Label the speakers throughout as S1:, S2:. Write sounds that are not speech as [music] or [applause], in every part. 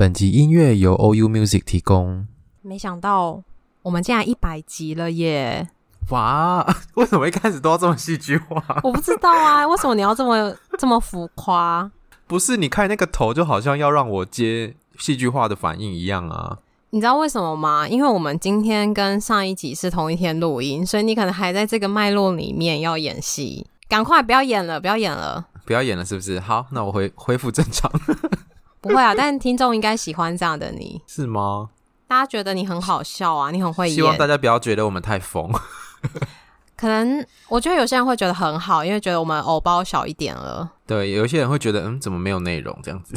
S1: 本集音乐由 OU Music 提供。
S2: 没想到我们竟然一百集了耶！
S1: 哇，[laughs] 为什么一开始都要这么戏剧化？
S2: 我不知道啊，[laughs] 为什么你要这么这么浮夸？
S1: 不是，你看那个头，就好像要让我接戏剧化的反应一样啊！
S2: 你知道为什么吗？因为我们今天跟上一集是同一天录音，所以你可能还在这个脉络里面要演戏。赶快不要演了，不要演了，
S1: 不要演了，是不是？好，那我恢恢复正常。
S2: 不会啊，[laughs] 但听众应该喜欢这样的你，
S1: 是吗？
S2: 大家觉得你很好笑啊，你很会演。
S1: 希望大家不要觉得我们太疯。[laughs]
S2: 可能我觉得有些人会觉得很好，因为觉得我们偶包小一点了。
S1: 对，有一些人会觉得，嗯，怎么没有内容这样子？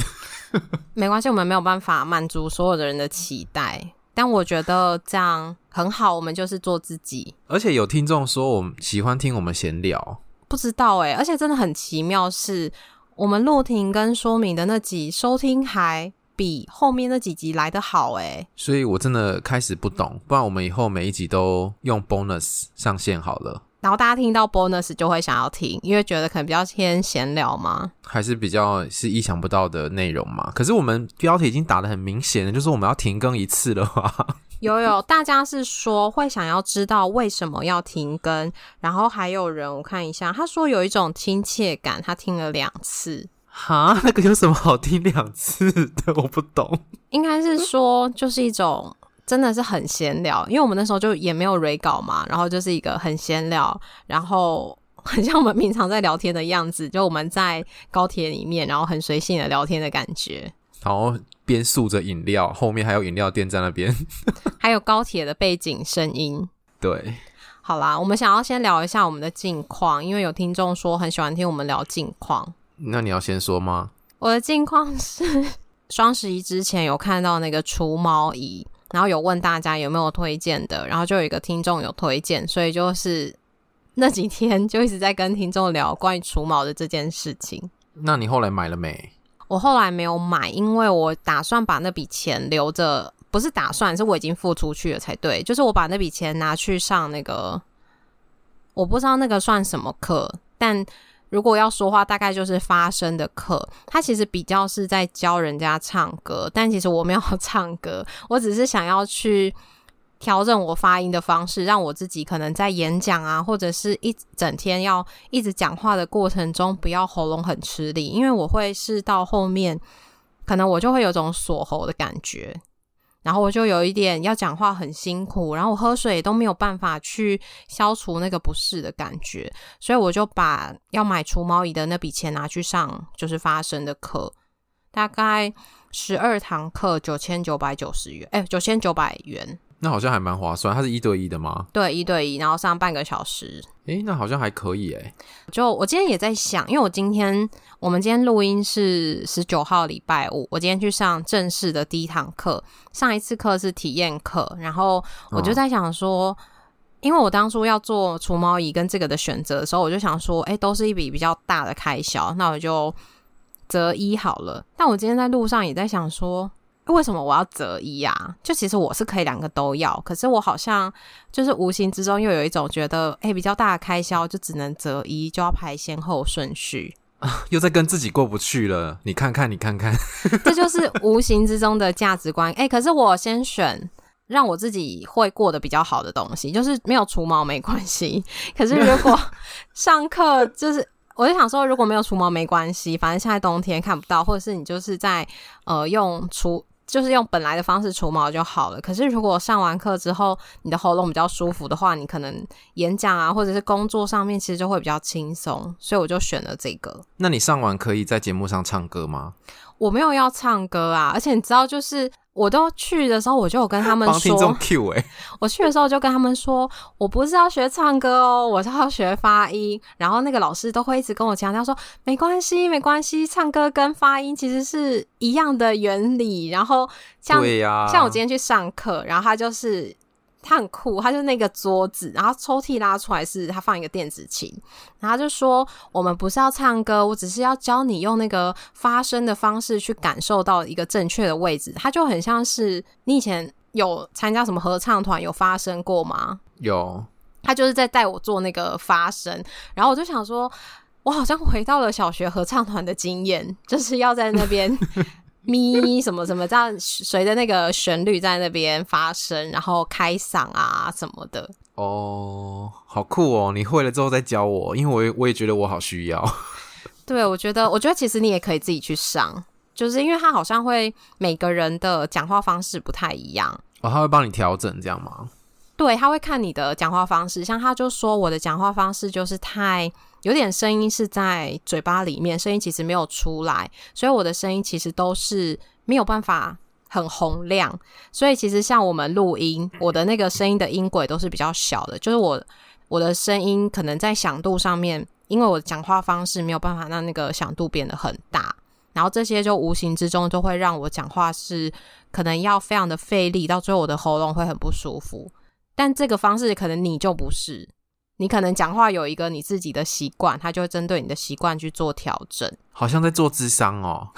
S1: [laughs]
S2: 没关系，我们没有办法满足所有的人的期待，但我觉得这样很好。我们就是做自己。
S1: 而且有听众说，我们喜欢听我们闲聊。
S2: 不知道哎、欸，而且真的很奇妙是。我们录听跟说明的那集收听还比后面那几集来得好诶，
S1: 所以我真的开始不懂，不然我们以后每一集都用 bonus 上线好了。
S2: 然后大家听到 bonus 就会想要听，因为觉得可能比较偏闲聊嘛，
S1: 还是比较是意想不到的内容嘛。可是我们标题已经打得很明显了，就是我们要停更一次了吧。
S2: 有有，大家是说会想要知道为什么要停更，然后还有人我看一下，他说有一种亲切感，他听了两次。
S1: 哈，[laughs] 那个有什么好听两次的？[laughs] 我不懂。
S2: 应该是说就是一种真的是很闲聊，因为我们那时候就也没有 re 稿嘛，然后就是一个很闲聊，然后 [laughs] 很像我们平常在聊天的样子，就我们在高铁里面，然后很随性的聊天的感觉。
S1: 然后边诉着饮料，后面还有饮料店在那边，[laughs] [laughs]
S2: 还有高铁的背景声音。
S1: 对，
S2: 好啦，我们想要先聊一下我们的近况，因为有听众说很喜欢听我们聊近况。
S1: 那你要先说吗？
S2: 我的近况是双十一之前有看到那个除毛仪，然后有问大家有没有推荐的，然后就有一个听众有推荐，所以就是那几天就一直在跟听众聊关于除毛的这件事情。
S1: 那你后来买了没？
S2: 我后来没有买，因为我打算把那笔钱留着，不是打算，是我已经付出去了才对。就是我把那笔钱拿去上那个，我不知道那个算什么课，但如果要说话，大概就是发声的课。它其实比较是在教人家唱歌，但其实我没有 [laughs] 唱歌，我只是想要去。调整我发音的方式，让我自己可能在演讲啊，或者是一整天要一直讲话的过程中，不要喉咙很吃力，因为我会是到后面，可能我就会有种锁喉的感觉，然后我就有一点要讲话很辛苦，然后我喝水都没有办法去消除那个不适的感觉，所以我就把要买除毛仪的那笔钱拿去上，就是发声的课，大概十二堂课九千九百九十元，哎，九千九百元。
S1: 那好像还蛮划算，它是一对一的吗？
S2: 对，一对一，然后上半个小时。
S1: 诶，那好像还可以诶。
S2: 就我今天也在想，因为我今天我们今天录音是十九号礼拜五，我今天去上正式的第一堂课，上一次课是体验课，然后我就在想说，哦、因为我当初要做除毛仪跟这个的选择的时候，我就想说，诶，都是一笔比较大的开销，那我就择一好了。但我今天在路上也在想说。为什么我要择一啊？就其实我是可以两个都要，可是我好像就是无形之中又有一种觉得，哎、欸，比较大的开销就只能择一，就要排先后顺序
S1: 啊，又在跟自己过不去了。你看看，你看看，[laughs]
S2: 这就是无形之中的价值观。哎、欸，可是我先选让我自己会过得比较好的东西，就是没有除毛没关系。可是如果 [laughs] 上课就是。我就想说，如果没有除毛没关系，反正现在冬天看不到，或者是你就是在呃用除，就是用本来的方式除毛就好了。可是如果上完课之后，你的喉咙比较舒服的话，你可能演讲啊，或者是工作上面，其实就会比较轻松。所以我就选了这个。
S1: 那你上完可以在节目上唱歌吗？
S2: 我没有要唱歌啊，而且你知道，就是我都去的时候，我就有跟他们说，
S1: 听众 Q 哎，
S2: 我去的时候就跟他们说，我不是要学唱歌哦，我是要学发音。然后那个老师都会一直跟我强调说，没关系，没关系，唱歌跟发音其实是一样的原理。然后像对呀，像我今天去上课，然后他就是。他很酷，他就那个桌子，然后抽屉拉出来是他放一个电子琴，然后他就说，我们不是要唱歌，我只是要教你用那个发声的方式去感受到一个正确的位置。他就很像是你以前有参加什么合唱团有发声过吗？
S1: 有，
S2: 他就是在带我做那个发声，然后我就想说，我好像回到了小学合唱团的经验，就是要在那边。咪什么什么这样随着那个旋律在那边发声，然后开嗓啊什么的。
S1: 哦，好酷哦！你会了之后再教我，因为我也我也觉得我好需要。
S2: 对，我觉得我觉得其实你也可以自己去上，就是因为他好像会每个人的讲话方式不太一样。
S1: 哦，他会帮你调整这样吗？
S2: 对，他会看你的讲话方式，像他就说我的讲话方式就是太。有点声音是在嘴巴里面，声音其实没有出来，所以我的声音其实都是没有办法很洪亮。所以其实像我们录音，我的那个声音的音轨都是比较小的，就是我我的声音可能在响度上面，因为我讲话方式没有办法让那个响度变得很大，然后这些就无形之中就会让我讲话是可能要非常的费力，到最后我的喉咙会很不舒服。但这个方式可能你就不是。你可能讲话有一个你自己的习惯，他就会针对你的习惯去做调整。
S1: 好像在做智商哦。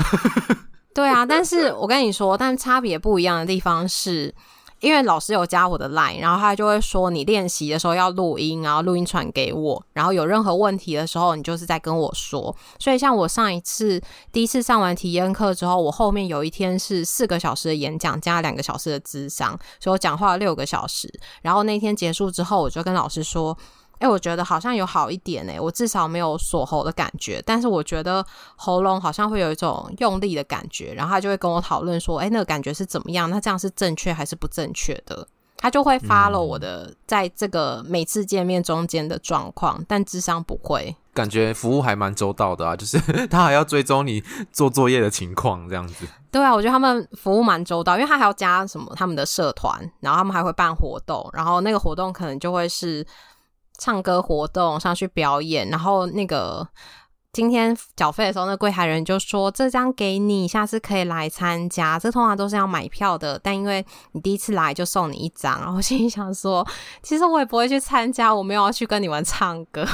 S1: [laughs]
S2: 对啊，但是我跟你说，但差别不一样的地方是。因为老师有加我的 line，然后他就会说你练习的时候要录音，然后录音传给我，然后有任何问题的时候，你就是在跟我说。所以像我上一次第一次上完体验课之后，我后面有一天是四个小时的演讲加两个小时的智商，所以我讲话了六个小时。然后那天结束之后，我就跟老师说。哎，我觉得好像有好一点哎，我至少没有锁喉的感觉，但是我觉得喉咙好像会有一种用力的感觉，然后他就会跟我讨论说，哎，那个感觉是怎么样？那这样是正确还是不正确的？他就会 follow 我的在这个每次见面中间的状况，但智商不会。
S1: 感觉服务还蛮周到的啊，就是 [laughs] 他还要追踪你做作业的情况这样子。
S2: 对啊，我觉得他们服务蛮周到，因为他还要加什么他们的社团，然后他们还会办活动，然后那个活动可能就会是。唱歌活动上去表演，然后那个今天缴费的时候，那柜台人就说：“这张给你，下次可以来参加。这通常都是要买票的，但因为你第一次来，就送你一张。”然后我心里想说：“其实我也不会去参加，我没有要去跟你们唱歌。”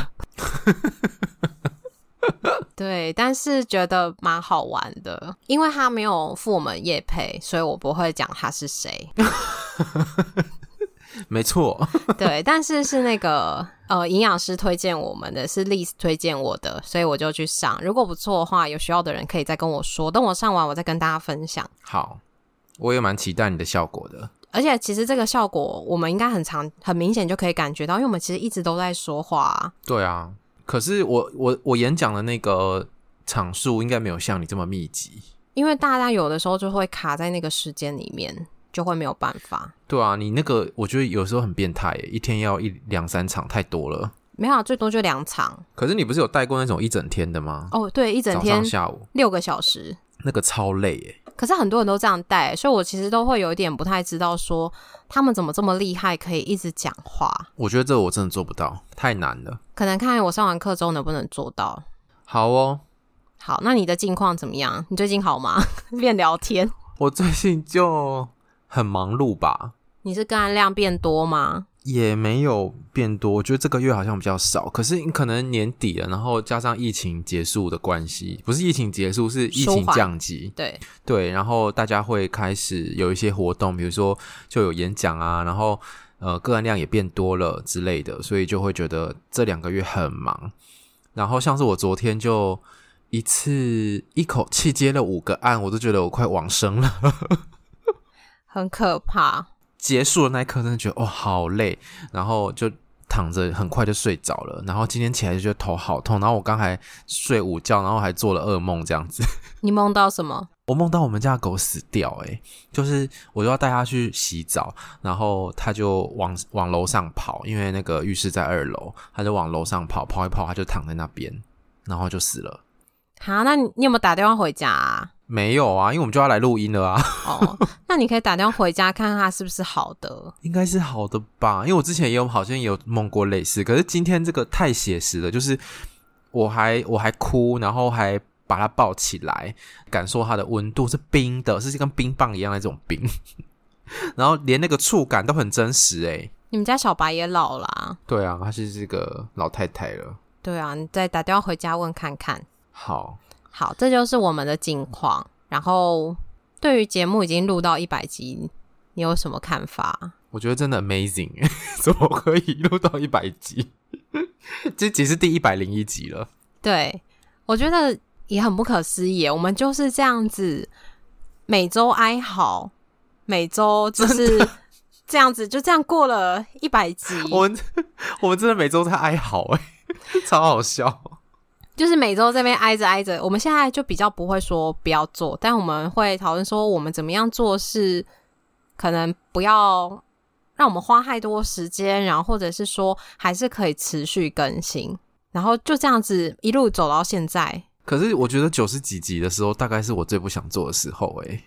S2: 对，但是觉得蛮好玩的，因为他没有付我们业配，所以我不会讲他是谁。
S1: 没错，[laughs]
S2: 对，但是是那个呃，营养师推荐我们的，是 Liz 推荐我的，所以我就去上。如果不错的话，有需要的人可以再跟我说，等我上完，我再跟大家分享。
S1: 好，我也蛮期待你的效果的。
S2: 而且其实这个效果，我们应该很常、很明显就可以感觉到，因为我们其实一直都在说话啊。
S1: 对啊，可是我我我演讲的那个场数应该没有像你这么密集，
S2: 因为大家有的时候就会卡在那个时间里面。就会没有办法。
S1: 对啊，你那个我觉得有时候很变态耶，一天要一两三场，太多了。
S2: 没有啊，最多就两场。
S1: 可是你不是有带过那种一整天的吗？
S2: 哦，对，一整天，
S1: 下午
S2: 六个小时，
S1: 那个超累耶。
S2: 可是很多人都这样带，所以我其实都会有一点不太知道，说他们怎么这么厉害，可以一直讲话。
S1: 我觉得这个我真的做不到，太难了。
S2: 可能看我上完课之后能不能做到。
S1: 好哦，
S2: 好，那你的近况怎么样？你最近好吗？[laughs] 变聊天。
S1: 我最近就。很忙碌吧？
S2: 你是个案量变多吗？
S1: 也没有变多，我觉得这个月好像比较少。可是你可能年底了，然后加上疫情结束的关系，不是疫情结束，是疫情降级。
S2: 对
S1: 对，然后大家会开始有一些活动，比如说就有演讲啊，然后呃个案量也变多了之类的，所以就会觉得这两个月很忙。然后像是我昨天就一次一口气接了五个案，我都觉得我快往生了。
S2: 很可怕。
S1: 结束的那一刻，真的觉得哦，好累，然后就躺着，很快就睡着了。然后今天起来就觉得头好痛，然后我刚才睡午觉，然后还做了噩梦，这样子。[laughs]
S2: 你梦到什么？
S1: 我梦到我们家的狗死掉，欸，诶，就是我就要带它去洗澡，然后它就往往楼上跑，因为那个浴室在二楼，它就往楼上跑，跑一跑，它就躺在那边，然后就死了。
S2: 好，那你有没有打电话回家啊？
S1: 没有啊，因为我们就要来录音了啊。
S2: 哦，那你可以打电话回家看看它是不是好的，[laughs]
S1: 应该是好的吧？因为我之前也有好像也有梦过类似，可是今天这个太写实了，就是我还我还哭，然后还把它抱起来，感受它的温度是冰的，是跟冰棒一样的那种冰，[laughs] 然后连那个触感都很真实哎。
S2: 你们家小白也老了啊？
S1: 对啊，她是这个老太太了。
S2: 对啊，你再打电话回家问看看。
S1: 好。
S2: 好，这就是我们的近况。然后，对于节目已经录到一百集，你有什么看法？
S1: 我觉得真的 amazing，[laughs] 怎么可以录到一百集？[laughs] 这集是第一百零一集了。
S2: 对，我觉得也很不可思议。我们就是这样子，每周哀嚎，每周就是这样子，就这样过了一百集。
S1: 我们 [laughs] 我们真的每周在哀嚎，哎，超好笑。
S2: 就是每周这边挨着挨着，我们现在就比较不会说不要做，但我们会讨论说我们怎么样做是可能不要让我们花太多时间，然后或者是说还是可以持续更新，然后就这样子一路走到现在。
S1: 可是我觉得九十几集的时候，大概是我最不想做的时候。诶，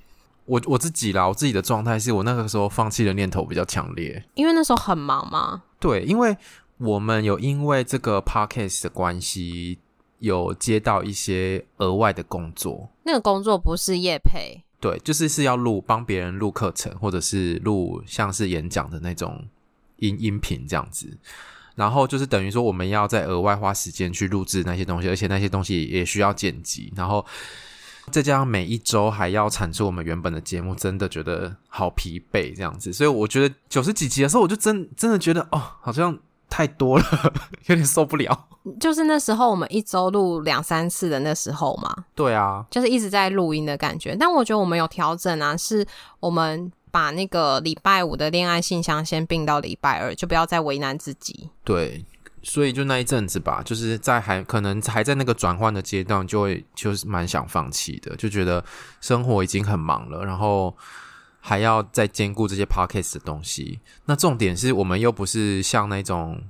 S1: 我我自己啦，我自己的状态是我那个时候放弃的念头比较强烈，
S2: 因为那时候很忙嘛。
S1: 对，因为我们有因为这个 podcast 的关系。有接到一些额外的工作，
S2: 那个工作不是业配，
S1: 对，就是是要录帮别人录课程，或者是录像是演讲的那种音音频这样子。然后就是等于说，我们要再额外花时间去录制那些东西，而且那些东西也需要剪辑。然后再加上每一周还要产出我们原本的节目，真的觉得好疲惫这样子。所以我觉得九十几集的时候，我就真真的觉得哦，好像。太多了，[laughs] 有点受不了。
S2: 就是那时候我们一周录两三次的那时候嘛。
S1: 对啊，
S2: 就是一直在录音的感觉。但我觉得我们有调整啊，是我们把那个礼拜五的恋爱信箱先并到礼拜二，就不要再为难自己。
S1: 对，所以就那一阵子吧，就是在还可能还在那个转换的阶段，就会就是蛮想放弃的，就觉得生活已经很忙了，然后。还要再兼顾这些 podcast 的东西，那重点是我们又不是像那种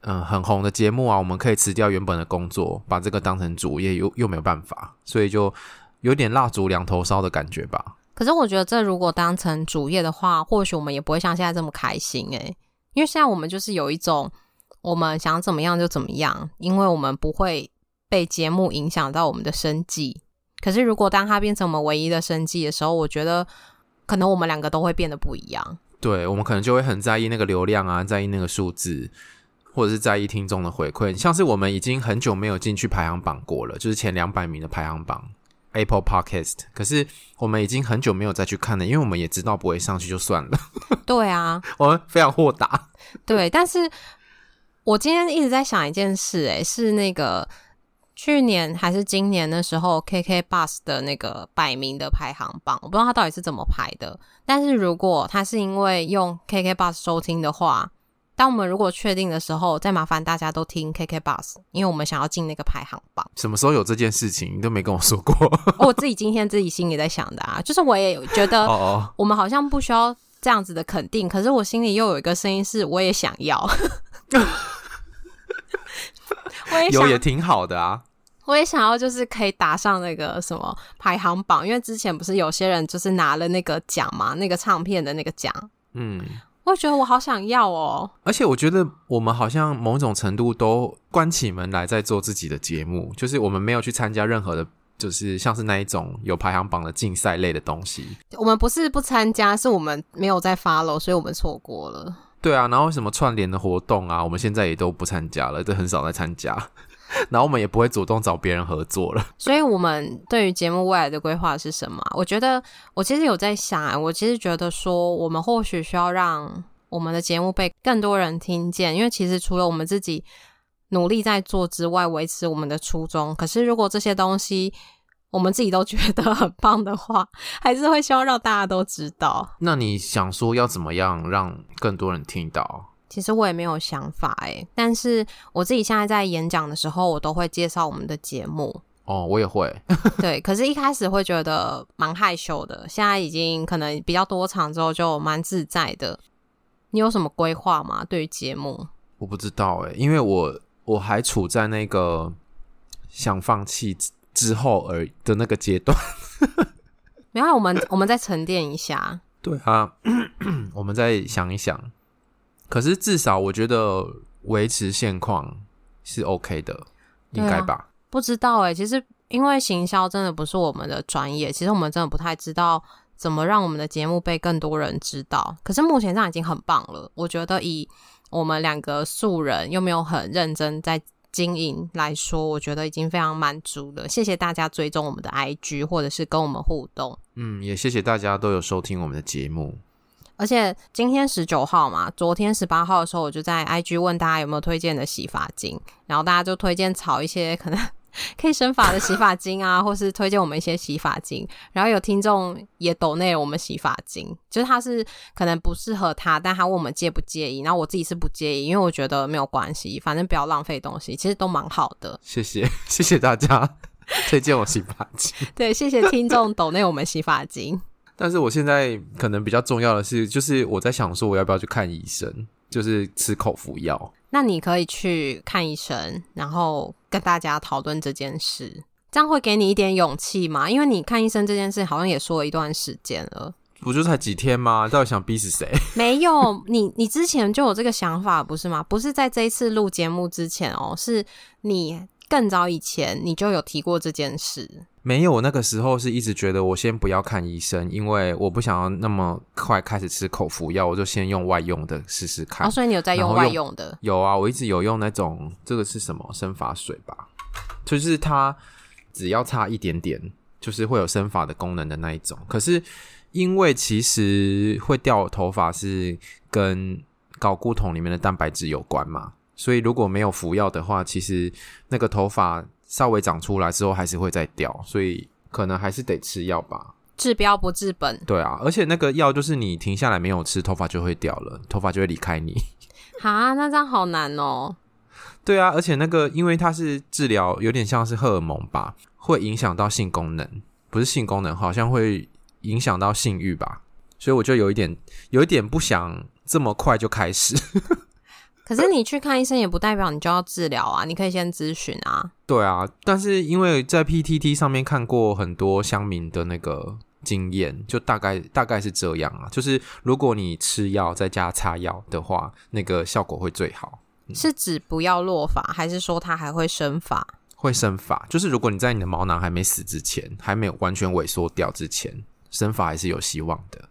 S1: 嗯、很红的节目啊，我们可以辞掉原本的工作，把这个当成主业，又又没有办法，所以就有点蜡烛两头烧的感觉吧。
S2: 可是我觉得这如果当成主业的话，或许我们也不会像现在这么开心诶，因为现在我们就是有一种我们想怎么样就怎么样，因为我们不会被节目影响到我们的生计。可是如果当它变成我们唯一的生计的时候，我觉得。可能我们两个都会变得不一样，
S1: 对，我们可能就会很在意那个流量啊，在意那个数字，或者是在意听众的回馈。像是我们已经很久没有进去排行榜过了，就是前两百名的排行榜 Apple Podcast，可是我们已经很久没有再去看了，因为我们也知道不会上去就算了。
S2: 对啊，[laughs]
S1: 我们非常豁达。
S2: 对，但是我今天一直在想一件事，诶，是那个。去年还是今年的时候，KK Bus 的那个百名的排行榜，我不知道他到底是怎么排的。但是如果他是因为用 KK Bus 收听的话，当我们如果确定的时候，再麻烦大家都听 KK Bus，因为我们想要进那个排行榜。
S1: 什么时候有这件事情？你都没跟我说过。[laughs]
S2: 我自己今天自己心里在想的啊，就是我也觉得，我们好像不需要这样子的肯定，可是我心里又有一个声音是，我也想要。[laughs] 我也
S1: 有也挺好的啊，
S2: 我也想要，就是可以打上那个什么排行榜，因为之前不是有些人就是拿了那个奖嘛，那个唱片的那个奖，
S1: 嗯，
S2: 我觉得我好想要哦。
S1: 而且我觉得我们好像某种程度都关起门来在做自己的节目，就是我们没有去参加任何的，就是像是那一种有排行榜的竞赛类的东西。
S2: 我们不是不参加，是我们没有在 follow，所以我们错过了。
S1: 对啊，然后什么串联的活动啊，我们现在也都不参加了，都很少在参加。[laughs] 然后我们也不会主动找别人合作了。
S2: 所以，我们对于节目未来的规划是什么？我觉得，我其实有在想，我其实觉得说，我们或许需要让我们的节目被更多人听见，因为其实除了我们自己努力在做之外，维持我们的初衷。可是，如果这些东西，我们自己都觉得很棒的话，还是会希望让大家都知道。
S1: 那你想说要怎么样让更多人听到？
S2: 其实我也没有想法哎，但是我自己现在在演讲的时候，我都会介绍我们的节目。
S1: 哦，我也会。[laughs]
S2: 对，可是一开始会觉得蛮害羞的，现在已经可能比较多场之后就蛮自在的。你有什么规划吗？对于节目？我
S1: 不知道哎，因为我我还处在那个想放弃。之后而的那个阶段。
S2: 没有，我们我们再沉淀一下。
S1: 对啊，[clears throat] 我们再想一想。可是至少我觉得维持现况是 OK 的，应该吧？啊、
S2: 不知道哎、欸，其实因为行销真的不是我们的专业，其实我们真的不太知道怎么让我们的节目被更多人知道。可是目前这样已经很棒了，我觉得以我们两个素人又没有很认真在经营来说，我觉得已经非常满足了。谢谢大家追踪我们的 IG，或者是跟我们互动。
S1: 嗯，也谢谢大家都有收听我们的节目。
S2: 而且今天十九号嘛，昨天十八号的时候，我就在 IG 问大家有没有推荐的洗发精，然后大家就推荐炒一些可能可以生发的洗发精啊，或是推荐我们一些洗发精。然后有听众也抖内我们洗发精，就是他是可能不适合他，但他问我们介不介意。然后我自己是不介意，因为我觉得没有关系，反正不要浪费东西，其实都蛮好的。
S1: 谢谢，[laughs] 谢谢大家推荐我洗发精。[laughs]
S2: 对，谢谢听众抖内我们洗发精。
S1: 但是我现在可能比较重要的是，就是我在想说，我要不要去看医生，就是吃口服药。
S2: 那你可以去看医生，然后跟大家讨论这件事，这样会给你一点勇气吗？因为你看医生这件事好像也说了一段时间了，
S1: 不就才几天吗？到底想逼死谁？[laughs]
S2: 没有，你你之前就有这个想法不是吗？不是在这一次录节目之前哦，是你。更早以前你就有提过这件事。
S1: 没有，我那个时候是一直觉得我先不要看医生，因为我不想要那么快开始吃口服药，我就先用外用的试试看。
S2: 哦，所以你有在用外用的？
S1: 用，有啊，我一直有用那种，这个是什么？生发水吧，就是它只要差一点点，就是会有生发的功能的那一种。可是因为其实会掉头发是跟睾固酮里面的蛋白质有关嘛。所以如果没有服药的话，其实那个头发稍微长出来之后还是会再掉，所以可能还是得吃药吧。
S2: 治标不治本。
S1: 对啊，而且那个药就是你停下来没有吃，头发就会掉了，头发就会离开你。[laughs]
S2: 哈，那这样好难哦。
S1: 对啊，而且那个因为它是治疗，有点像是荷尔蒙吧，会影响到性功能，不是性功能，好像会影响到性欲吧。所以我就有一点，有一点不想这么快就开始。
S2: 可是你去看医生也不代表你就要治疗啊，你可以先咨询啊。
S1: 对啊，但是因为在 PTT 上面看过很多乡民的那个经验，就大概大概是这样啊，就是如果你吃药再加擦药的话，那个效果会最好。
S2: 嗯、是指不要落发，还是说它还会生发？
S1: 会生发，就是如果你在你的毛囊还没死之前，还没有完全萎缩掉之前，生发还是有希望的。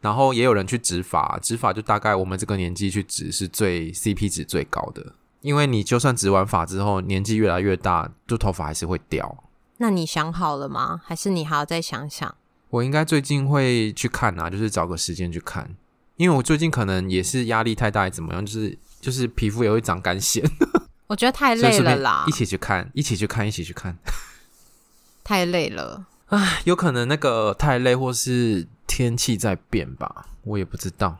S1: 然后也有人去植发，植发就大概我们这个年纪去植是最 CP 值最高的，因为你就算植完发之后，年纪越来越大，就头发还是会掉。
S2: 那你想好了吗？还是你还要再想想？
S1: 我应该最近会去看啊，就是找个时间去看，因为我最近可能也是压力太大，怎么样？就是就是皮肤也会长干癣。[laughs]
S2: 我觉得太累了啦，
S1: 一起去看，一起去看，一起去看，
S2: 太累了。
S1: 唉，有可能那个太累，或是。天气在变吧，我也不知道。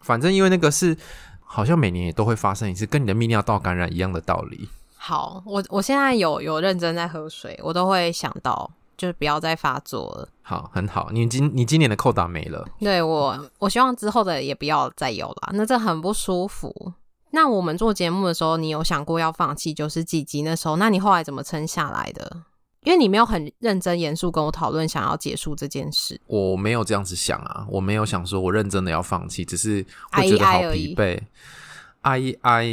S1: 反正因为那个是好像每年也都会发生一次，跟你的泌尿道感染一样的道理。
S2: 好，我我现在有有认真在喝水，我都会想到，就是不要再发作了。
S1: 好，很好。你今你今年的扣打没了？
S2: 对，我我希望之后的也不要再有了。那这很不舒服。那我们做节目的时候，你有想过要放弃九十几集那时候？那你后来怎么撑下来的？因为你没有很认真严肃跟我讨论想要结束这件事，
S1: 我没有这样子想啊，我没有想说我认真的要放弃，只是会觉得好疲惫，I 一挨，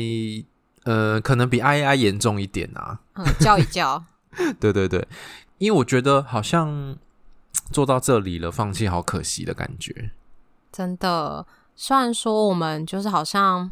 S1: 呃，可能比 I 一挨严重一点啊，
S2: 嗯，叫一叫，[laughs]
S1: 对对对，因为我觉得好像做到这里了，放弃好可惜的感觉，
S2: 真的，虽然说我们就是好像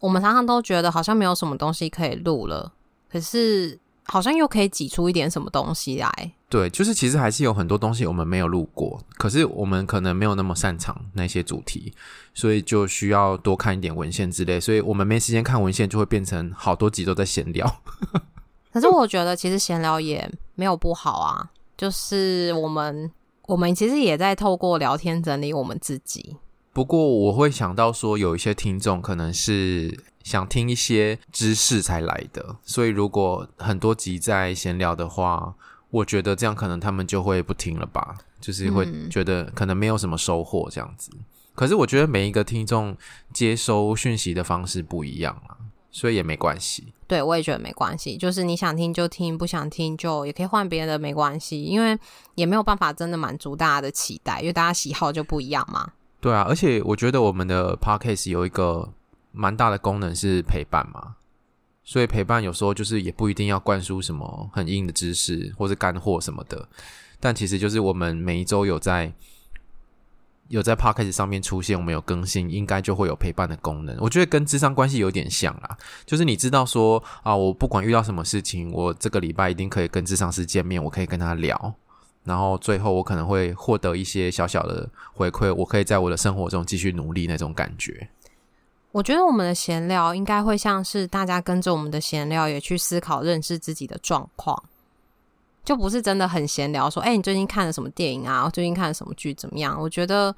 S2: 我们常常都觉得好像没有什么东西可以录了，可是。好像又可以挤出一点什么东西来。
S1: 对，就是其实还是有很多东西我们没有录过，可是我们可能没有那么擅长那些主题，所以就需要多看一点文献之类。所以我们没时间看文献，就会变成好多集都在闲聊。[laughs]
S2: 可是我觉得其实闲聊也没有不好啊，就是我们我们其实也在透过聊天整理我们自己。
S1: 不过我会想到说，有一些听众可能是。想听一些知识才来的，所以如果很多集在闲聊的话，我觉得这样可能他们就会不听了吧，就是会觉得可能没有什么收获这样子。嗯。可是我觉得每一个听众接收讯息的方式不一样啊。所以也没关系。
S2: 对，我也觉得没关系，就是你想听就听，不想听就也可以换别的，没关系，因为也没有办法真的满足大家的期待，因为大家喜好就不一样嘛。
S1: 对啊，而且我觉得我们的 podcast 有一个蛮大的功能是陪伴嘛。所以陪伴有时候就是也不一定要灌输什么很硬的知识或是干货什么的，但其实就是我们每一周有在有在 Podcast 上面出现，我们有更新，应该就会有陪伴的功能。我觉得跟智商关系有点像啦，就是你知道说啊，我不管遇到什么事情，我这个礼拜一定可以跟智商师见面，我可以跟他聊，然后最后我可能会获得一些小小的回馈，我可以在我的生活中继续努力那种感觉。
S2: 我觉得我们的闲聊应该会像是大家跟着我们的闲聊，也去思考、认识自己的状况，就不是真的很闲聊。说，哎，你最近看了什么电影啊？最近看了什么剧？怎么样？我觉得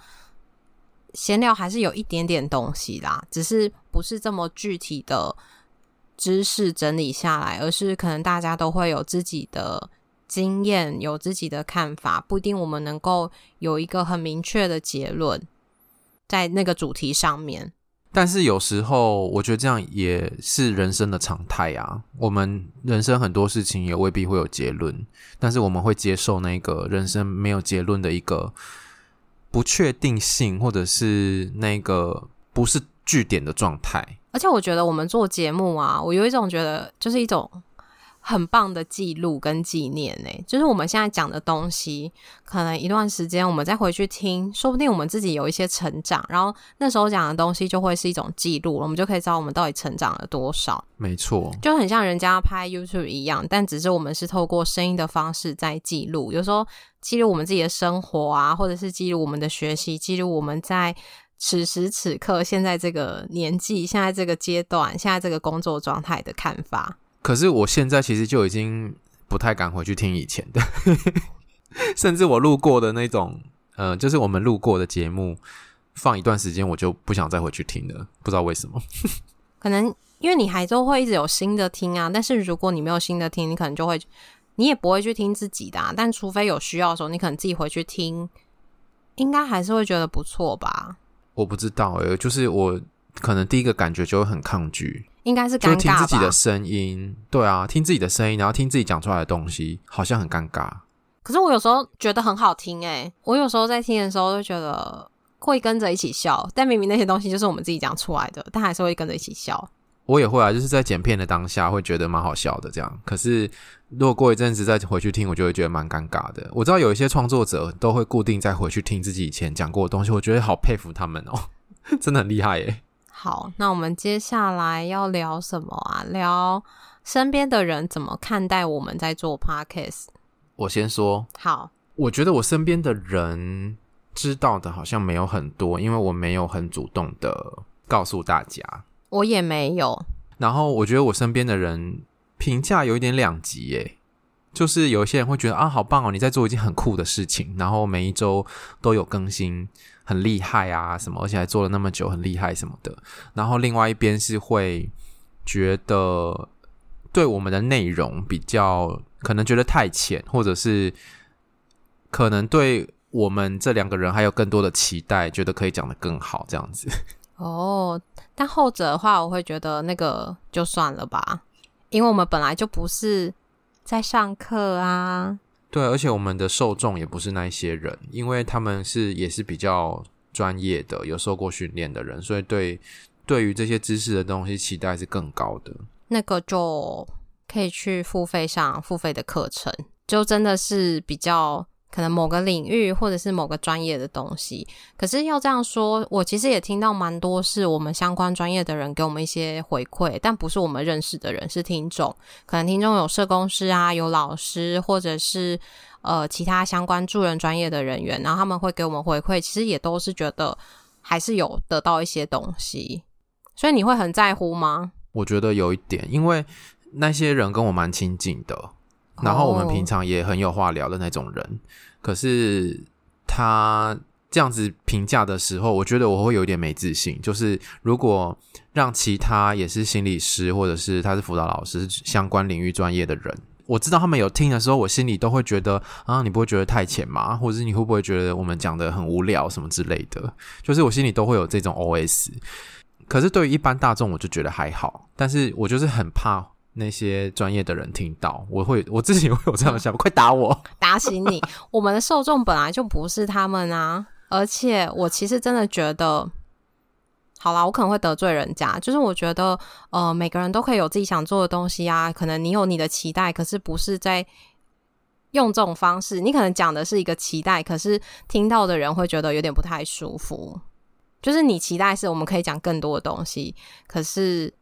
S2: 闲聊还是有一点点东西啦，只是不是这么具体的知识整理下来，而是可能大家都会有自己的经验，有自己的看法，不一定我们能够有一个很明确的结论在那个主题上面。
S1: 但是有时候，我觉得这样也是人生的常态啊。我们人生很多事情也未必会有结论，但是我们会接受那个人生没有结论的一个不确定性，或者是那个不是据点的状态。
S2: 而且我觉得我们做节目啊，我有一种觉得，就是一种。很棒的记录跟纪念呢，就是我们现在讲的东西，可能一段时间我们再回去听，说不定我们自己有一些成长，然后那时候讲的东西就会是一种记录了，我们就可以知道我们到底成长了多少。
S1: 没错，
S2: 就很像人家拍 YouTube 一样，但只是我们是透过声音的方式在记录，有时候记录我们自己的生活啊，或者是记录我们的学习，记录我们在此时此刻、现在这个年纪、现在这个阶段、现在这个工作状态的看法。
S1: 可是我现在其实就已经不太敢回去听以前的，[laughs] 甚至我录过的那种，呃，就是我们录过的节目，放一段时间我就不想再回去听了，不知道为什么。[laughs]
S2: 可能因为你还都会一直有新的听啊，但是如果你没有新的听，你可能就会，你也不会去听自己的啊。但除非有需要的时候，你可能自己回去听，应该还是会觉得不错吧？
S1: 我不知道欸，就是我可能第一个感觉就会很抗拒。
S2: 应该是尴尬吧？
S1: 就听自己的声音，对啊，听自己的声音，然后听自己讲出来的东西，好像很尴尬。
S2: 可是我有时候觉得很好听诶，我有时候在听的时候就觉得会跟着一起笑，但明明那些东西就是我们自己讲出来的，但还是会跟着一起笑。
S1: 我也会啊，就是在剪片的当下会觉得蛮好笑的这样。可是如果过一阵子再回去听，我就会觉得蛮尴尬的。我知道有一些创作者都会固定再回去听自己以前讲过的东西，我觉得好佩服他们哦，[laughs] 真的很厉害耶。
S2: 好，那我们接下来要聊什么啊？聊身边的人怎么看待我们在做 podcast。
S1: 我先说，
S2: 好，
S1: 我觉得我身边的人知道的好像没有很多，因为我没有很主动的告诉大家，
S2: 我也没有。
S1: 然后我觉得我身边的人评价有一点两极耶，就是有一些人会觉得啊，好棒哦，你在做一件很酷的事情，然后每一周都有更新。很厉害啊，什么，而且还做了那么久，很厉害什么的。然后另外一边是会觉得对我们的内容比较可能觉得太浅，或者是可能对我们这两个人还有更多的期待，觉得可以讲得更好这样子。
S2: 哦，但后者的话，我会觉得那个就算了吧，因为我们本来就不是在上课啊。
S1: 对，而且我们的受众也不是那一些人，因为他们是也是比较专业的，有受过训练的人，所以对对于这些知识的东西期待是更高的。
S2: 那个就可以去付费上付费的课程，就真的是比较。可能某个领域或者是某个专业的东西，可是要这样说，我其实也听到蛮多是我们相关专业的人给我们一些回馈，但不是我们认识的人，是听众。可能听众有社工师啊，有老师，或者是呃其他相关助人专业的人员，然后他们会给我们回馈，其实也都是觉得还是有得到一些东西。所以你会很在乎吗？
S1: 我觉得有一点，因为那些人跟我蛮亲近的。然后我们平常也很有话聊的那种人，oh. 可是他这样子评价的时候，我觉得我会有点没自信。就是如果让其他也是心理师，或者是他是辅导老师相关领域专业的人，我知道他们有听的时候，我心里都会觉得啊，你不会觉得太浅吗？或者是你会不会觉得我们讲的很无聊什么之类的？就是我心里都会有这种 OS。可是对于一般大众，我就觉得还好。但是我就是很怕那些专业的人听到，我会我自己会有这样的想法，快打我，[laughs]
S2: 打醒你！我们的受众本来就不是他们啊，而且我其实真的觉得，好啦，我可能会得罪人家，就是我觉得，呃，每个人都可以有自己想做的东西啊。可能你有你的期待，可是不是在用这种方式。你可能讲的是一个期待，可是听到的人会觉得有点不太舒服。就是你期待是我们可以讲更多的东西，可是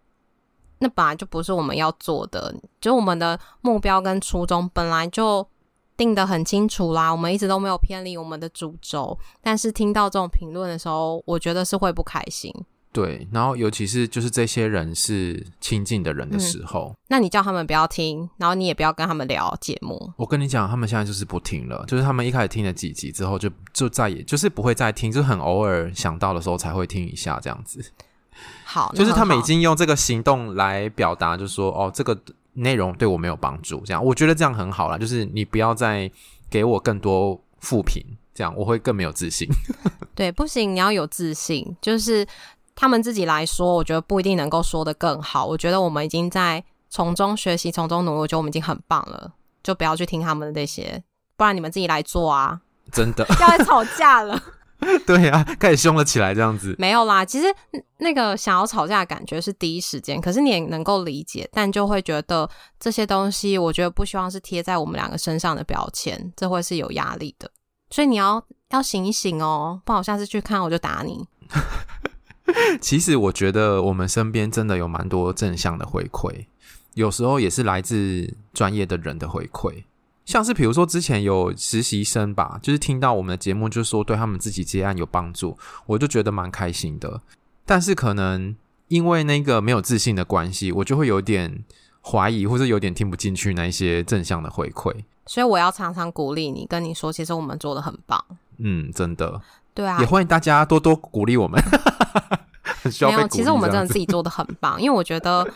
S2: 那本来就不是我们要做的。就我们的目标跟初衷本来就定得很清楚啦，我们一直都没有偏离我们的主轴。但是听到这种评论的时候，我觉得是会不开心。
S1: 对，然后尤其是就是这些人是亲近的人的时候，
S2: 嗯，那你叫他们不要听，然后你也不要跟他们聊节目。
S1: 我跟你讲，他们现在就是不听了，就是他们一开始听了几集之后就，就就再也就是不会再听，就很偶尔想到的时候才会听一下这样子。
S2: 好，
S1: 就是他们已经用这个行动来表达，就是说哦，这个内容对我没有帮助，这样我觉得这样很好了，就是你不要再给我更多负评，这样我会更没有自信。[laughs]
S2: 对，不行，你要有自信，就是。他们自己来说，我觉得不一定能够说的更好。我觉得我们已经在从中学习，从中努力，我觉得我们已经很棒了。就不要去听他们的那些，不然你们自己来做啊！
S1: 真的 [laughs]
S2: 要来吵架了。[laughs]
S1: 对呀、啊，开始凶了起来，这样子
S2: 没有啦。其实那个想要吵架的感觉是第一时间，可是你也能够理解，但就会觉得这些东西，我觉得不希望是贴在我们两个身上的标签，这会是有压力的。所以你要要醒一醒哦，不然我下次去看我就打你。[laughs]
S1: 其实我觉得我们身边真的有蛮多正向的回馈，有时候也是来自专业的人的回馈，像是比如说之前有实习生吧，就是听到我们的节目，就说对他们自己接案有帮助，我就觉得蛮开心的。但是可能因为那个没有自信的关系，我就会有点怀疑，或者有点听不进去那一些正向的回馈。
S2: 所以我要常常鼓励你，跟你说，其实我们做的很棒。
S1: 嗯，真的。
S2: 对啊，
S1: 也欢迎大家多多鼓励我们。[laughs]
S2: 没有，其实我们真的自己做的很棒，因为我觉得，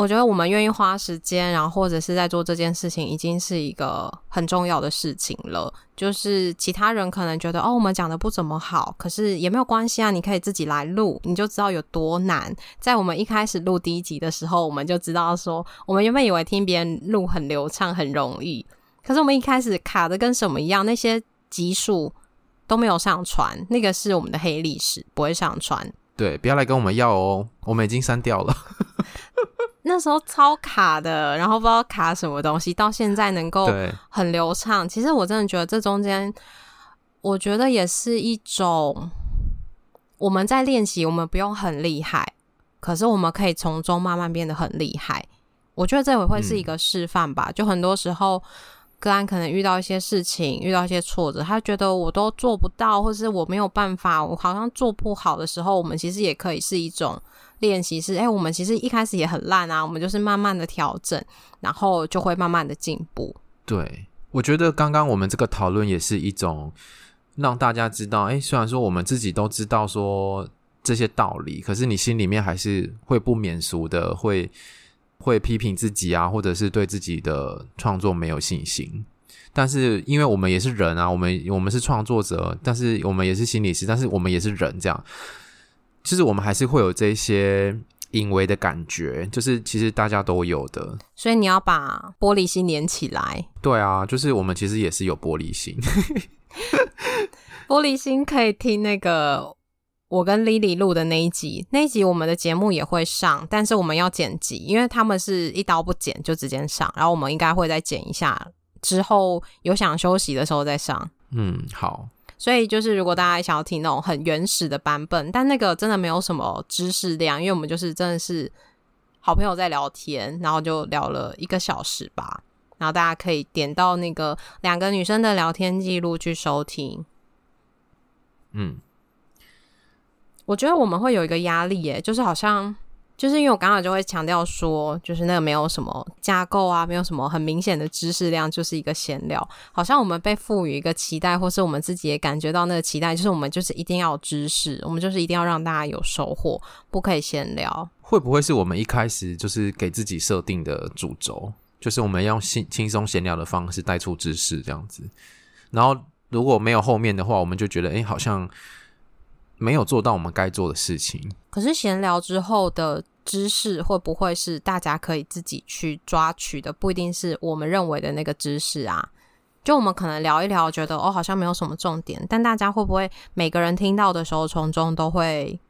S2: 我觉得我们愿意花时间，然后或者是在做这件事情，已经是一个很重要的事情了。就是其他人可能觉得，哦，我们讲的不怎么好，可是也没有关系啊，你可以自己来录，你就知道有多难。在我们一开始录第一集的时候，我们就知道说，我们原本以为听别人录很流畅、很容易，可是我们一开始卡的跟什么一样，那些集数。都没有上传，那个是我们的黑历史，不会上传。
S1: 对，不要来跟我们要哦，我们已经删掉了。
S2: 那时候超卡的，然后不知道卡什么东西，到现在能够很流畅。其实我真的觉得这中间，我觉得也是一种我们在练习，我们不用很厉害，可是我们可以从中慢慢变得很厉害。我觉得这也会是一个示范吧，嗯、就很多时候。个案可能遇到一些事情，遇到一些挫折，他觉得我都做不到，或是我没有办法，我好像做不好的时候，我们其实也可以是一种练习，是哎，我们其实一开始也很烂啊，我们就是慢慢的调整，然后就会慢慢的进步。
S1: 对，我觉得刚刚我们这个讨论也是一种让大家知道，哎，虽然说我们自己都知道说这些道理，可是你心里面还是会不免俗的会。会批评自己啊，或者是对自己的创作没有信心。但是，因为我们也是人啊，我们我们是创作者，但是我们也是心理师，但是我们也是人，这样，其实我们还是会有这些隐微的感觉，就是其实大家都有的。
S2: 所以你要把玻璃心连起来。
S1: 对啊，就是我们其实也是有玻璃心。[laughs] [laughs]
S2: 玻璃心可以听那个。我跟 Lily 录的那一集，那一集我们的节目也会上，但是我们要剪辑，因为他们是一刀不剪就直接上，然后我们应该会再剪一下，之后有想休息的时候再上。
S1: 嗯，好。
S2: 所以就是如果大家想要听那种很原始的版本，但那个真的没有什么知识量，因为我们就是真的是好朋友在聊天，然后就聊了一个小时吧，然后大家可以点到那个两个女生的聊天记录去收听。
S1: 嗯。
S2: 我觉得我们会有一个压力耶，就是好像就是因为我刚刚就会强调说，就是那个没有什么架构啊，没有什么很明显的知识量，就是一个闲聊。好像我们被赋予一个期待，或是我们自己也感觉到那个期待，就是我们就是一定要知识，我们就是一定要让大家有收获，不可以闲聊。
S1: 会不会是我们一开始就是给自己设定的主轴，就是我们用轻轻松闲聊的方式带出知识这样子，然后如果没有后面的话，我们就觉得哎，好像。没有做到我们该做的事情。
S2: 可是闲聊之后的知识会不会是大家可以自己去抓取的？不一定是我们认为的那个知识啊。就我们可能聊一聊，觉得哦，好像没有什么重点，但大家会不会每个人听到的时候，从中都会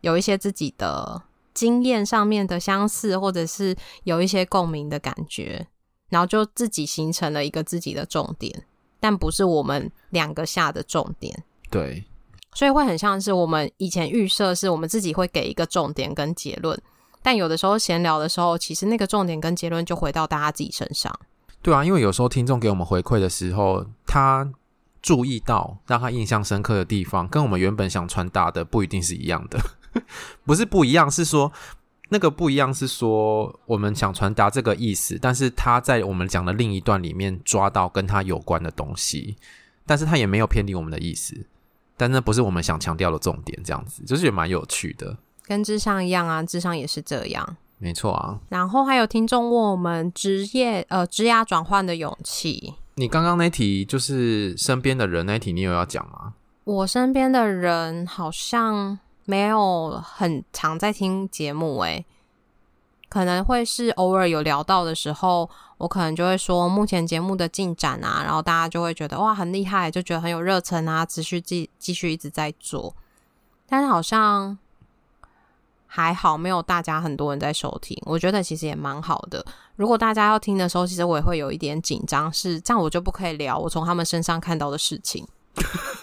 S2: 有一些自己的经验上面的相似，或者是有一些共鸣的感觉，然后就自己形成了一个自己的重点，但不是我们两个下的重点。
S1: 对，
S2: 所以会很像是我们以前预设，是我们自己会给一个重点跟结论，但有的时候闲聊的时候，其实那个重点跟结论就回到大家自己身上。
S1: 对啊，因为有时候听众给我们回馈的时候，他注意到让他印象深刻的地方，跟我们原本想传达的不一定是一样的。[laughs] 不是不一样，是说那个不一样，是说我们想传达这个意思，但是他在我们讲的另一段里面抓到跟他有关的东西，但是他也没有偏离我们的意思，但那不是我们想强调的重点，这样子就是也蛮有趣的。
S2: 跟智商一样啊，智商也是这样。
S1: 没错啊，
S2: 然后还有听众问我们职业呃职涯转换的勇气。
S1: 你刚刚那题就是身边的人那题，你有要讲吗？
S2: 我身边的人好像没有很常在听节目，诶，可能会是偶尔有聊到的时候，我可能就会说目前节目的进展啊，然后大家就会觉得哇很厉害，就觉得很有热忱啊，持续继继续一直在做，但是好像。还好没有大家很多人在收听，我觉得其实也蛮好的。如果大家要听的时候，其实我也会有一点紧张，是这样我就不可以聊我从他们身上看到的事情。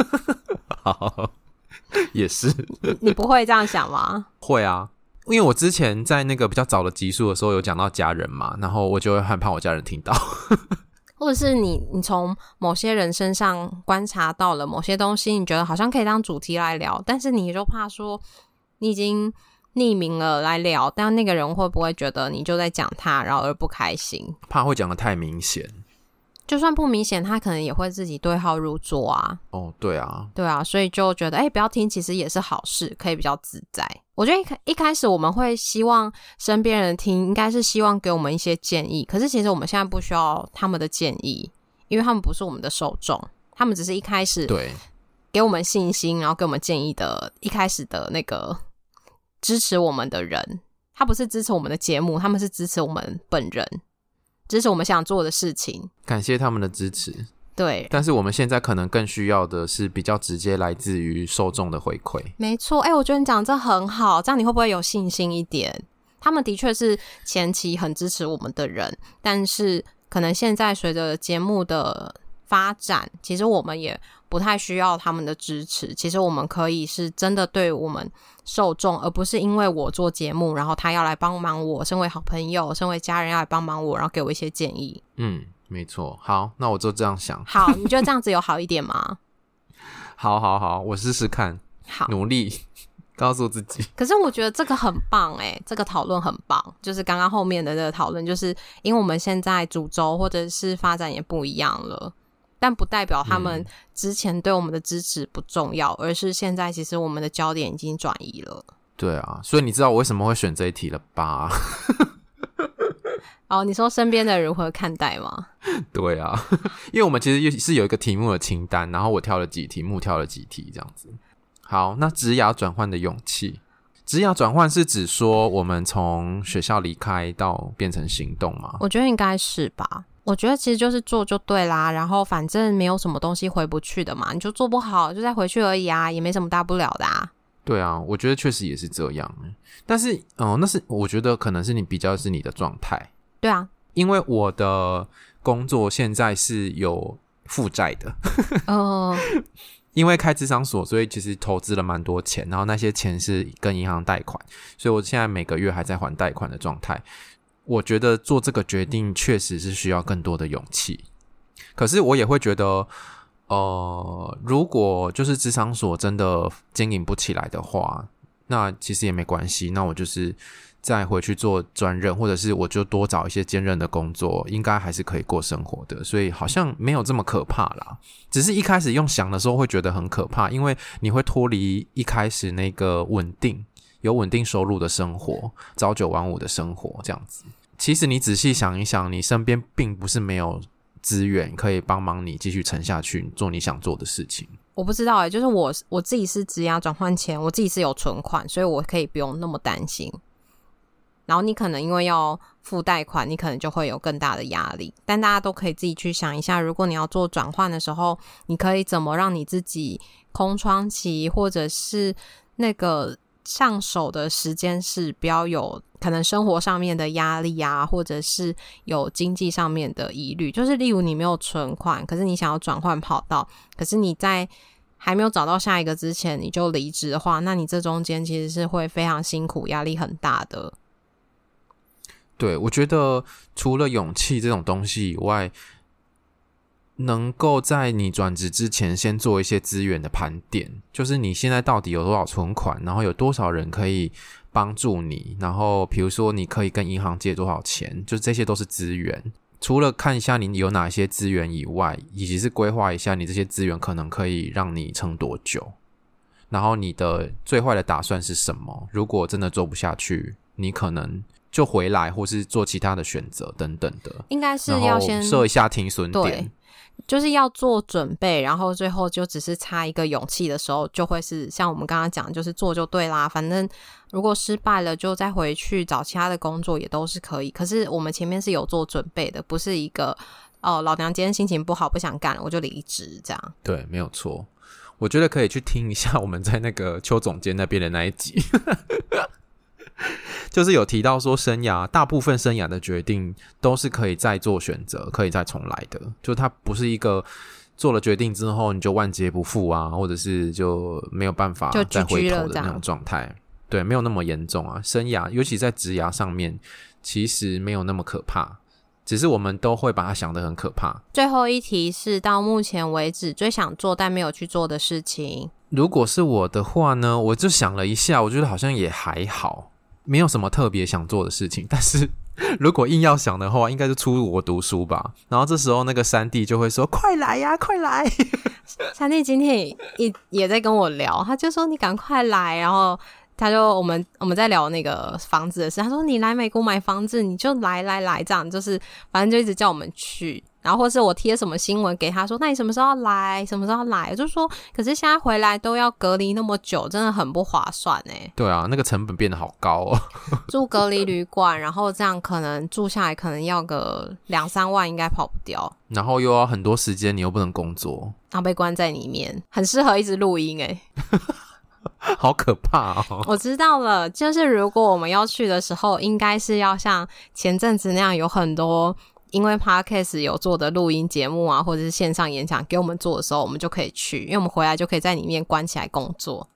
S2: [laughs]
S1: 好，也是。
S2: 你不会这样想吗？
S1: 会啊，因为我之前在那个比较早的集数的时候有讲到家人嘛，然后我就会害怕我家人听到，[laughs]
S2: 或者是你你从某些人身上观察到了某些东西，你觉得好像可以当主题来聊，但是你就怕说你已经。匿名了来聊，但那个人会不会觉得你就在讲他，然后而不开心？
S1: 怕会讲的太明显。
S2: 就算不明显，他可能也会自己对号入座啊。
S1: 哦，对啊，
S2: 对啊，所以就觉得哎、欸，不要听，其实也是好事，可以比较自在。我觉得一开一开始我们会希望身边人听，应该是希望给我们一些建议。可是其实我们现在不需要他们的建议，因为他们不是我们的受众，他们只是一开始对给我们信心，然后给我们建议的，一开始的那个。支持我们的人，他不是支持我们的节目，他们是支持我们本人，支持我们想做的事情。
S1: 感谢他们的支持。
S2: 对，
S1: 但是我们现在可能更需要的是比较直接来自于受众的回馈。
S2: 没错，哎、欸，我觉得你讲这很好，这样你会不会有信心一点？他们的确是前期很支持我们的人，但是可能现在随着节目的发展，其实我们也不太需要他们的支持。其实我们可以是真的对我们受众，而不是因为我做节目，然后他要来帮忙我，身为好朋友，身为家人要来帮忙我，然后给我一些建议。
S1: 嗯，没错。好，那我就这样想。
S2: 好，你觉得这样子有 [laughs] 好一点吗？
S1: 好好好，我试试看。
S2: 好，
S1: 努力告诉自己。[laughs]
S2: 可是我觉得这个很棒哎，这个讨论很棒。就是刚刚后面的这个讨论，就是因为我们现在主轴或者是发展也不一样了。但不代表他们之前对我们的支持不重要，嗯、而是现在其实我们的焦点已经转移了。
S1: 对啊，所以你知道我为什么会选这一题了吧？[laughs]
S2: 哦，你说身边的人如何看待吗？
S1: 对啊，[laughs] 因为我们其实是有一个题目的清单，然后我挑了几题目，挑了几题这样子。好，那职涯转换的勇气，职涯转换是指说我们从学校离开到变成行动吗？
S2: 我觉得应该是吧。我觉得其实就是做就对啦，然后反正没有什么东西回不去的嘛，你就做不好就再回去而已啊，也没什么大不了的啊。
S1: 对啊，我觉得确实也是这样。但是哦，那是我觉得可能是你比较是你的状态。
S2: 对啊，
S1: 因为我的工作现在是有负债的。
S2: 哦，[laughs]
S1: 因为开智商所，所以其实投资了蛮多钱，然后那些钱是跟银行贷款，所以我现在每个月还在还贷款的状态。我觉得做这个决定确实是需要更多的勇气，可是我也会觉得，呃，如果就是咨商所真的经营不起来的话，那其实也没关系，那我就是再回去做专任，或者是我就多找一些兼任的工作，应该还是可以过生活的，所以好像没有这么可怕啦。只是一开始用想的时候会觉得很可怕，因为你会脱离一开始那个稳定。有稳定收入的生活，朝九晚五的生活，这样子。其实你仔细想一想，你身边并不是没有资源可以帮忙你继续沉下去，做你想做的事情。
S2: 我不知道哎、就是我我自己是职涯转换前，我自己是有存款，所以我可以不用那么担心。然后你可能因为要付贷款，你可能就会有更大的压力。但大家都可以自己去想一下，如果你要做转换的时候，你可以怎么让你自己空窗期，或者是那个上手的时间是不要有可能生活上面的压力啊，或者是有经济上面的疑虑。就是例如你没有存款，可是你想要转换跑道，可是你在还没有找到下一个之前你就离职的话，那你这中间其实是会非常辛苦、压力很大的。
S1: 对，我觉得除了勇气这种东西以外，能够在你转职之前先做一些资源的盘点，就是你现在到底有多少存款，然后有多少人可以帮助你，然后比如说你可以跟银行借多少钱，就这些都是资源。除了看一下你有哪些资源以外，以及是规划一下你这些资源可能可以让你撑多久，然后你的最坏的打算是什么？如果真的做不下去，你可能。就回来，或是做其他的选择等等的，
S2: 应该是要先
S1: 设一下停损点，
S2: 对，就是要做准备，然后最后就只是差一个勇气的时候，就会是像我们刚刚讲，就是做就对啦。反正如果失败了，就再回去找其他的工作也都是可以。可是我们前面是有做准备的，不是一个哦，老娘今天心情不好，不想干了，我就离职这样。
S1: 对，没有错。我觉得可以去听一下我们在那个邱总监那边的那一集。[laughs] 就是有提到说，生涯大部分生涯的决定都是可以再做选择，可以再重来的。就它不是一个做了决定之后你就万劫不复啊，或者是就没有办法再回头的那种状态。对，没有那么严重啊。生涯尤其在职涯上面，其实没有那么可怕，只是我们都会把它想得很可怕。
S2: 最后一题是到目前为止最想做但没有去做的事情。
S1: 如果是我的话呢，我就想了一下，我觉得好像也还好。没有什么特别想做的事情，[laughs] 但是如果硬要想的话，应该是出国读书吧。然后这时候那个三弟就会说：“快来呀，快来！” [laughs]
S2: 三弟今天也也也在跟我聊，他就说：“你赶快来。”然后他就我们我们在聊那个房子的事，他说：“你来美国买房子，你就来来来，这样就是反正就一直叫我们去。”然后或是我贴什么新闻给他说，那你什么时候来？什么时候来？我就说，可是现在回来都要隔离那么久，真的很不划算哎。
S1: 对啊，那个成本变得好高哦。
S2: 住隔离旅馆，然后这样可能住下来可能要个两三万，应该跑不掉。
S1: 然后又要很多时间，你又不能工作，
S2: 然后被关在里面，很适合一直录音哎。[laughs]
S1: 好可怕哦！[laughs]
S2: 我知道了，就是如果我们要去的时候，应该是要像前阵子那样有很多。因为 Podcast 有做的录音节目啊，或者是线上演讲给我们做的时候，我们就可以去，因为我们回来就可以在里面关起来工作。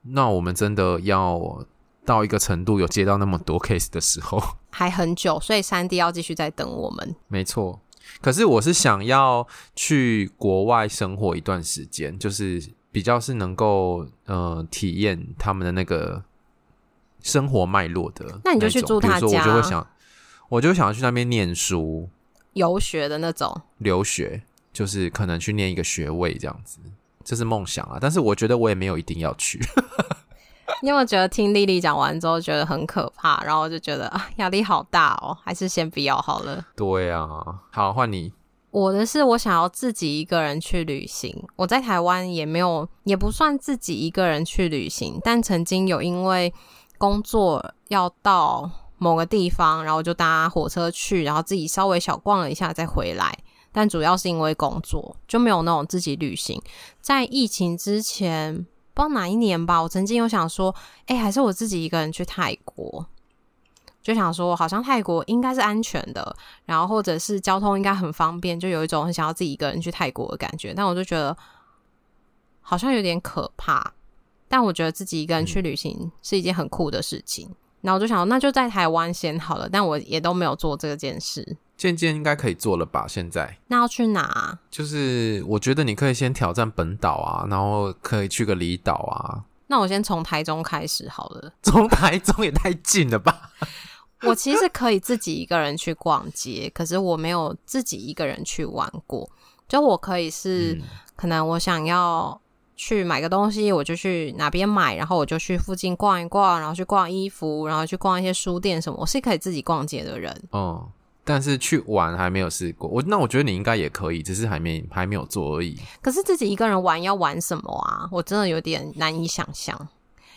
S1: 那我们真的要到一个程度，有接到那么多 case 的时候，[laughs]
S2: 还很久，所以三 D 要继续在等我们。
S1: 没错，可是我是想要去国外生活一段时间，就是比较是能够呃体验他们的那个生活脉络的那。
S2: 那你就去住他家，
S1: 我就会想。我就想要去那边念书，
S2: 游学的那种。
S1: 留学就是可能去念一个学位这样子，这是梦想啊。但是我觉得我也没有一定要去。[laughs]
S2: 你有没有觉得听丽丽讲完之后觉得很可怕？然后我就觉得啊，压力好大哦，还是先不要好了。
S1: 对啊，好，换你。
S2: 我的是我想要自己一个人去旅行。我在台湾也没有，也不算自己一个人去旅行，但曾经有因为工作要到。某个地方，然后就搭火车去，然后自己稍微小逛了一下再回来。但主要是因为工作，就没有那种自己旅行。在疫情之前，不知道哪一年吧，我曾经有想说，哎，还是我自己一个人去泰国，就想说好像泰国应该是安全的，然后或者是交通应该很方便，就有一种很想要自己一个人去泰国的感觉。但我就觉得好像有点可怕。但我觉得自己一个人去旅行是一件很酷的事情。然后我就想，那就在台湾先好了，但我也都没有做这件事。
S1: 渐渐应该可以做了吧？现在
S2: 那要去哪？
S1: 就是我觉得你可以先挑战本岛啊，然后可以去个离岛啊。
S2: 那我先从台中开始好了。[laughs]
S1: 从台中也太近了吧？
S2: 我其实可以自己一个人去逛街，可是我没有自己一个人去玩过。就我可以是，嗯、可能我想要。去买个东西，我就去哪边买，然后我就去附近逛一逛，然后去逛衣服，然后去逛一些书店什么。我是可以自己逛街的人，
S1: 哦，但是去玩还没有试过。我那我觉得你应该也可以，只是还没还没有做而已。
S2: 可是自己一个人玩要玩什么啊？我真的有点难以想象。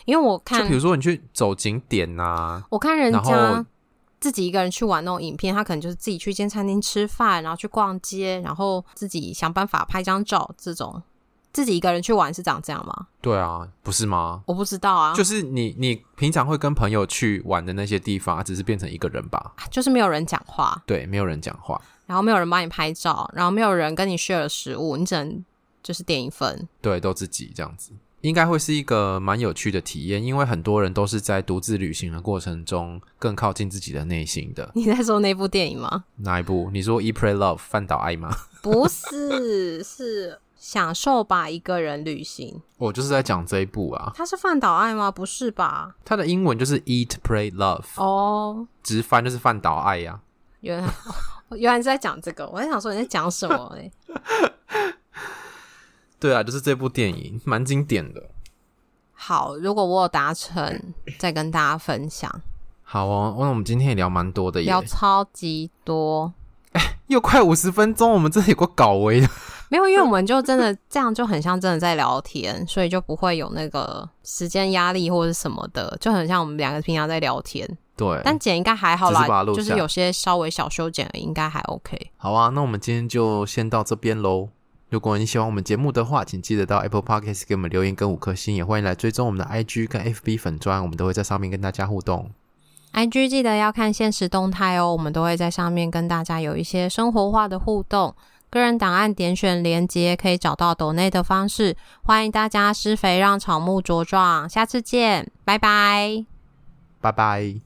S2: 因为我看，
S1: 就比如说你去走景点呐、啊，
S2: 我看人家自己一个人去玩那种影片，他可能就是自己去一间餐厅吃饭，然后去逛街，然后自己想办法拍张照这种。自己一个人去玩是长这样吗？
S1: 对啊，不是吗？
S2: 我不知道啊。
S1: 就是你，你平常会跟朋友去玩的那些地方，只是变成一个人吧？
S2: 就是没有人讲话，
S1: 对，没有人讲话，
S2: 然后没有人帮你拍照，然后没有人跟你 share 食物，你只能就是点一份，
S1: 对，都自己这样子，应该会是一个蛮有趣的体验，因为很多人都是在独自旅行的过程中更靠近自己的内心的。
S2: 你在说那部电影吗？
S1: 哪一部？你说《Eat Pray Love》饭岛爱吗？[laughs]
S2: 不是，是。享受吧，一个人旅行。
S1: 我就是在讲这一部啊。
S2: 它是饭岛爱吗？不是吧？
S1: 它的英文就是 Eat, Pray, Love。哦，直翻就是饭岛爱呀、啊。
S2: 原来，[laughs] 原来是在讲这个。我在想说你在讲什么哎、欸。[laughs]
S1: 对啊，就是这部电影蛮经典的。
S2: 好，如果我有达成，再跟大家分享。
S1: 好哦，那我们今天也聊蛮多的耶，
S2: 聊超级多。
S1: 哎，又快五十分钟，我们这里有个搞维的。[laughs]
S2: 没有，因为我们就真的这样就很像真的在聊天，所以就不会有那个时间压力或者什么的，就很像我们两个平常在聊天。
S1: 对，
S2: 但剪应该还好啦，就是有些稍微小修剪应该还 OK。
S1: 好啊，那我们今天就先到这边喽。如果你喜欢我们节目的话，请记得到 Apple Podcast 给我们留言跟五颗星，也欢迎来追踪我们的 IG 跟 FB 粉砖，我们都会在上面跟大家互动。
S2: IG 记得要看限时动态哦，我们都会在上面跟大家有一些生活化的互动。个人档案点选连接可以找到抖内的方式，欢迎大家施肥让草木茁壮，下次见，拜拜，
S1: 拜拜。